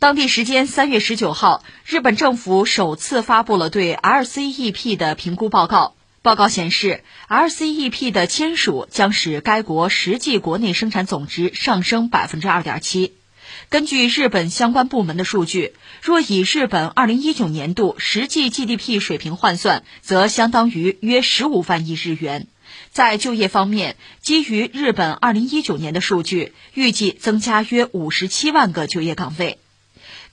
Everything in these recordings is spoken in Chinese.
当地时间三月十九号，日本政府首次发布了对 RCEP 的评估报告。报告显示，RCEP 的签署将使该国实际国内生产总值上升百分之二点七。根据日本相关部门的数据，若以日本二零一九年度实际 GDP 水平换算，则相当于约十五万亿日元。在就业方面，基于日本二零一九年的数据，预计增加约五十七万个就业岗位。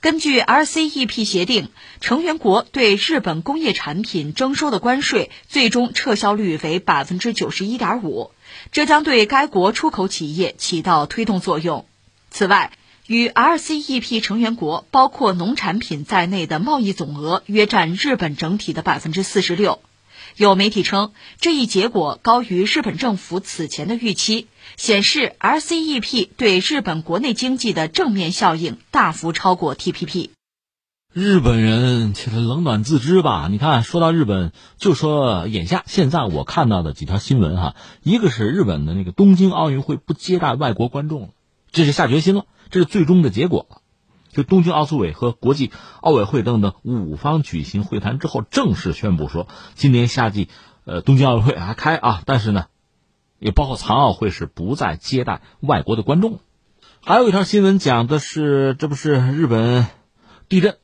根据 RCEP 协定，成员国对日本工业产品征收的关税最终撤销率为百分之九十一点五，这将对该国出口企业起到推动作用。此外，与 RCEP 成员国包括农产品在内的贸易总额约占日本整体的百分之四十六。有媒体称，这一结果高于日本政府此前的预期，显示 RCEP 对日本国内经济的正面效应大幅超过 TPP。日本人其实冷暖自知吧？你看，说到日本，就说眼下现在我看到的几条新闻哈，一个是日本的那个东京奥运会不接待外国观众了，这是下决心了，这是最终的结果了。就东京奥组委和国际奥委会等等五方举行会谈之后，正式宣布说，今年夏季，呃，东京奥运会还开啊，但是呢，也包括残奥会是不再接待外国的观众。还有一条新闻讲的是，这不是日本地震，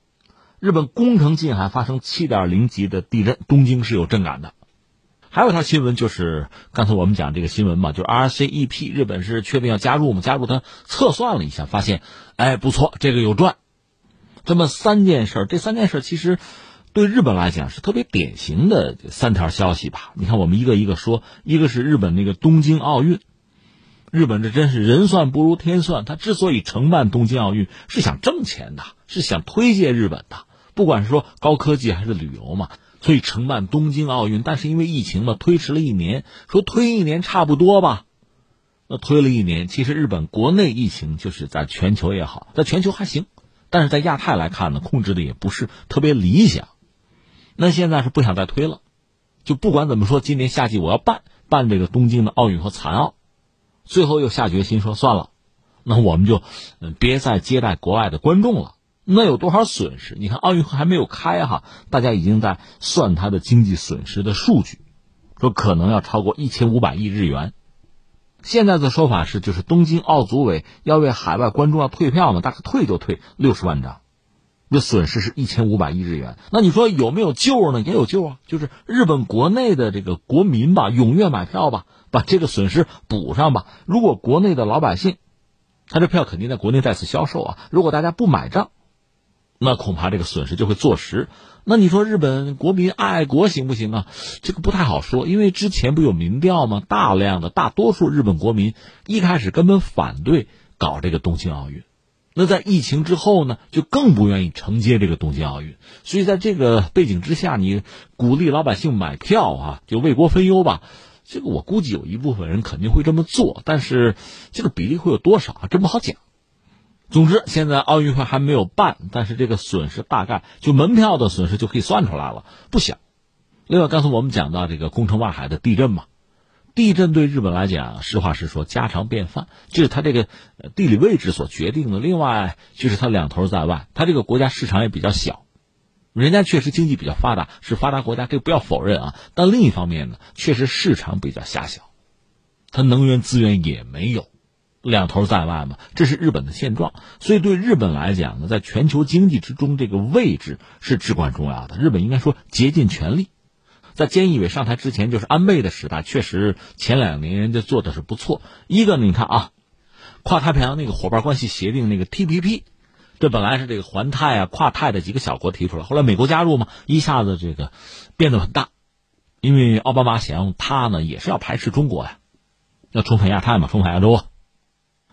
日本宫城近海发生七点零级的地震，东京是有震感的。还有条新闻就是刚才我们讲这个新闻嘛，就是 RCEP，日本是确定要加入嘛？加入他测算了一下，发现，哎，不错，这个有赚。这么三件事，这三件事其实对日本来讲是特别典型的三条消息吧？你看，我们一个一个说，一个是日本那个东京奥运，日本这真是人算不如天算，他之所以承办东京奥运，是想挣钱的，是想推介日本的，不管是说高科技还是旅游嘛。所以承办东京奥运，但是因为疫情嘛，推迟了一年。说推一年差不多吧，那推了一年，其实日本国内疫情就是在全球也好，在全球还行，但是在亚太来看呢，控制的也不是特别理想。那现在是不想再推了，就不管怎么说，今年夏季我要办办这个东京的奥运和残奥，最后又下决心说算了，那我们就别再接待国外的观众了。那有多少损失？你看奥运会还没有开哈，大家已经在算它的经济损失的数据，说可能要超过一千五百亿日元。现在的说法是，就是东京奥组委要为海外观众要退票嘛，大概退就退六十万张，那损失是一千五百亿日元。那你说有没有救呢？也有救啊，就是日本国内的这个国民吧，踊跃买票吧，把这个损失补上吧。如果国内的老百姓，他这票肯定在国内再次销售啊，如果大家不买账。那恐怕这个损失就会坐实。那你说日本国民爱国行不行啊？这个不太好说，因为之前不有民调吗？大量的大多数日本国民一开始根本反对搞这个东京奥运，那在疫情之后呢，就更不愿意承接这个东京奥运。所以在这个背景之下，你鼓励老百姓买票啊，就为国分忧吧。这个我估计有一部分人肯定会这么做，但是这个比例会有多少，真不好讲。总之，现在奥运会还没有办，但是这个损失大概就门票的损失就可以算出来了，不小。另外，刚才我们讲到这个宫城外海的地震嘛，地震对日本来讲，实话实说，家常便饭，这是它这个地理位置所决定的。另外，就是它两头在外，它这个国家市场也比较小，人家确实经济比较发达，是发达国家，这不要否认啊。但另一方面呢，确实市场比较狭小，它能源资源也没有。两头在外嘛，这是日本的现状。所以对日本来讲呢，在全球经济之中，这个位置是至关重要的。日本应该说竭尽全力。在菅义伟上台之前，就是安倍的时代，确实前两年人家做的是不错。一个你看啊，跨太平洋那个伙伴关系协定那个 TPP，这本来是这个环太啊、跨太的几个小国提出来，后来美国加入嘛，一下子这个变得很大。因为奥巴马想用他呢，也是要排斥中国呀，要重返亚太嘛，重返亚洲啊。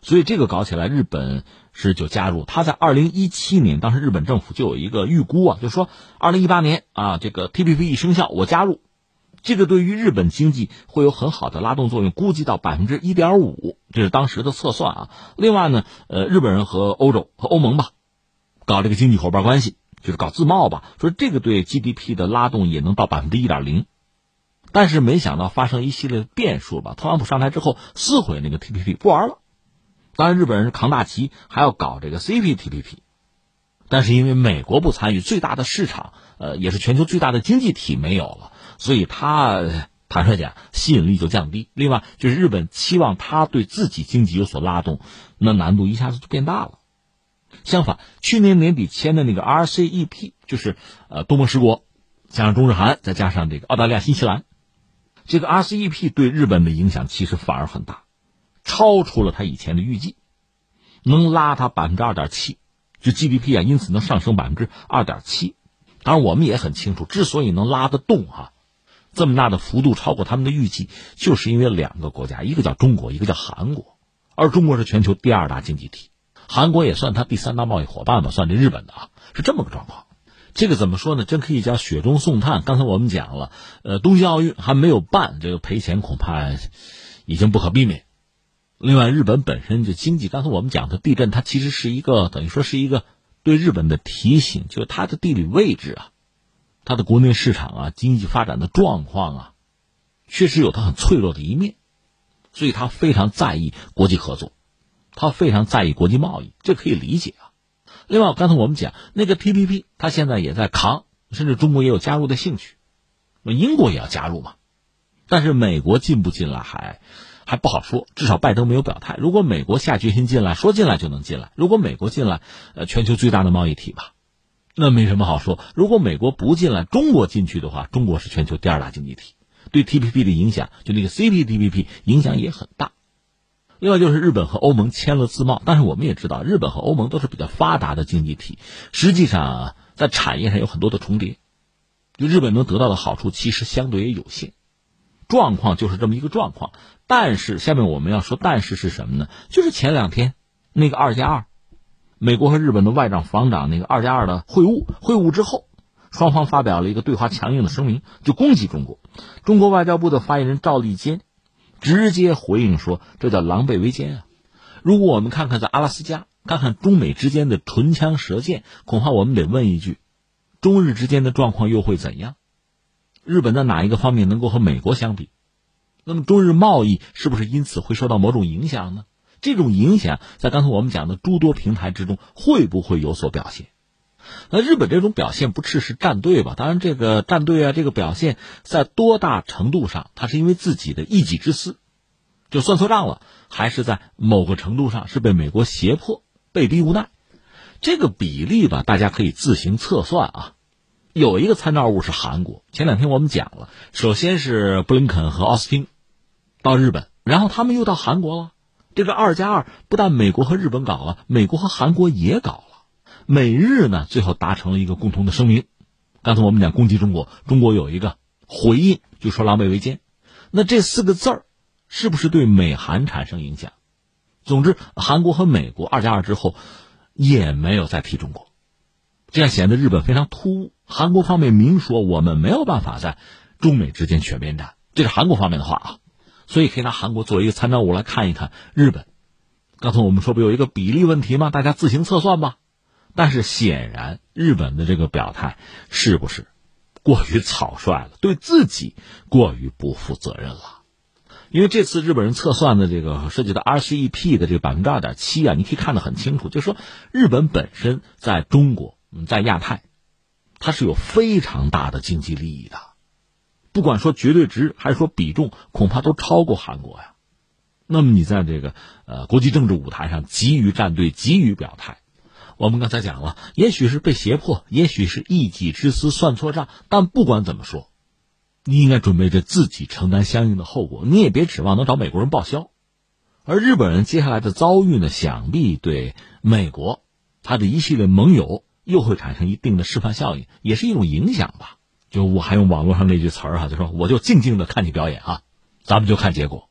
所以这个搞起来，日本是就加入。他在二零一七年，当时日本政府就有一个预估啊，就说二零一八年啊，这个 TPP 一生效，我加入，这个对于日本经济会有很好的拉动作用，估计到百分之一点五，这是当时的测算啊。另外呢，呃，日本人和欧洲和欧盟吧，搞这个经济伙伴关系，就是搞自贸吧，说这个对 GDP 的拉动也能到百分之一点零。但是没想到发生一系列的变数吧，特朗普上台之后撕毁那个 TPP，不玩了。当然，日本人是扛大旗，还要搞这个 CPTPP，但是因为美国不参与，最大的市场，呃，也是全球最大的经济体没有了，所以它坦率讲吸引力就降低。另外就是日本期望它对自己经济有所拉动，那难度一下子就变大了。相反，去年年底签的那个 RCEP，就是呃东盟十国，加上中日韩，再加上这个澳大利亚、新西兰，这个 RCEP 对日本的影响其实反而很大，超出了他以前的预计，能拉他百分之二点七，就 GDP 啊，因此能上升百分之二点七。当然，我们也很清楚，之所以能拉得动哈，这么大的幅度超过他们的预计，就是因为两个国家，一个叫中国，一个叫韩国，而中国是全球第二大经济体。韩国也算他第三大贸易伙伴吧，算这日本的啊，是这么个状况。这个怎么说呢？真可以叫雪中送炭。刚才我们讲了，呃，东京奥运还没有办，这个赔钱恐怕已经不可避免。另外，日本本身就经济，刚才我们讲的地震，它其实是一个等于说是一个对日本的提醒，就是它的地理位置啊，它的国内市场啊，经济发展的状况啊，确实有它很脆弱的一面，所以它非常在意国际合作。他非常在意国际贸易，这可以理解啊。另外，刚才我们讲那个 TPP，他现在也在扛，甚至中国也有加入的兴趣，英国也要加入嘛。但是美国进不进来还还不好说，至少拜登没有表态。如果美国下决心进来，说进来就能进来；如果美国进来，呃，全球最大的贸易体吧，那没什么好说。如果美国不进来，中国进去的话，中国是全球第二大经济体，对 TPP 的影响，就那个 CPTPP 影响也很大。另外就是日本和欧盟签了自贸，但是我们也知道，日本和欧盟都是比较发达的经济体，实际上在产业上有很多的重叠，就日本能得到的好处其实相对也有限，状况就是这么一个状况。但是下面我们要说，但是是什么呢？就是前两天那个二加二，美国和日本的外长、防长那个二加二的会晤，会晤之后，双方发表了一个对华强硬的声明，就攻击中国。中国外交部的发言人赵立坚。直接回应说：“这叫狼狈为奸啊！如果我们看看在阿拉斯加，看看中美之间的唇枪舌剑，恐怕我们得问一句：中日之间的状况又会怎样？日本在哪一个方面能够和美国相比？那么中日贸易是不是因此会受到某种影响呢？这种影响在刚才我们讲的诸多平台之中会不会有所表现？”那日本这种表现不啻是站队吧？当然，这个站队啊，这个表现在多大程度上，他是因为自己的一己之私，就算错账了，还是在某个程度上是被美国胁迫、被逼无奈？这个比例吧，大家可以自行测算啊。有一个参照物是韩国，前两天我们讲了，首先是布林肯和奥斯汀到日本，然后他们又到韩国了。这个二加二不但美国和日本搞了，美国和韩国也搞了。美日呢，最后达成了一个共同的声明。刚才我们讲攻击中国，中国有一个回应，就说“狼狈为奸”。那这四个字儿，是不是对美韩产生影响？总之，韩国和美国二加二之后，也没有再提中国，这样显得日本非常突兀。韩国方面明说，我们没有办法在中美之间全面战，这是韩国方面的话啊。所以可以拿韩国作为一个参照物来看一看日本。刚才我们说不有一个比例问题吗？大家自行测算吧。但是显然，日本的这个表态是不是过于草率了？对自己过于不负责任了？因为这次日本人测算的这个涉及到 RCEP 的这个百分之二点七啊，你可以看得很清楚，就是说日本本身在中国、在亚太，它是有非常大的经济利益的，不管说绝对值还是说比重，恐怕都超过韩国呀。那么你在这个呃国际政治舞台上急于站队、急于表态。我们刚才讲了，也许是被胁迫，也许是一己之私算错账，但不管怎么说，你应该准备着自己承担相应的后果。你也别指望能找美国人报销。而日本人接下来的遭遇呢，想必对美国他的一系列盟友又会产生一定的示范效应，也是一种影响吧。就我还用网络上那句词儿哈，就说我就静静的看你表演啊，咱们就看结果。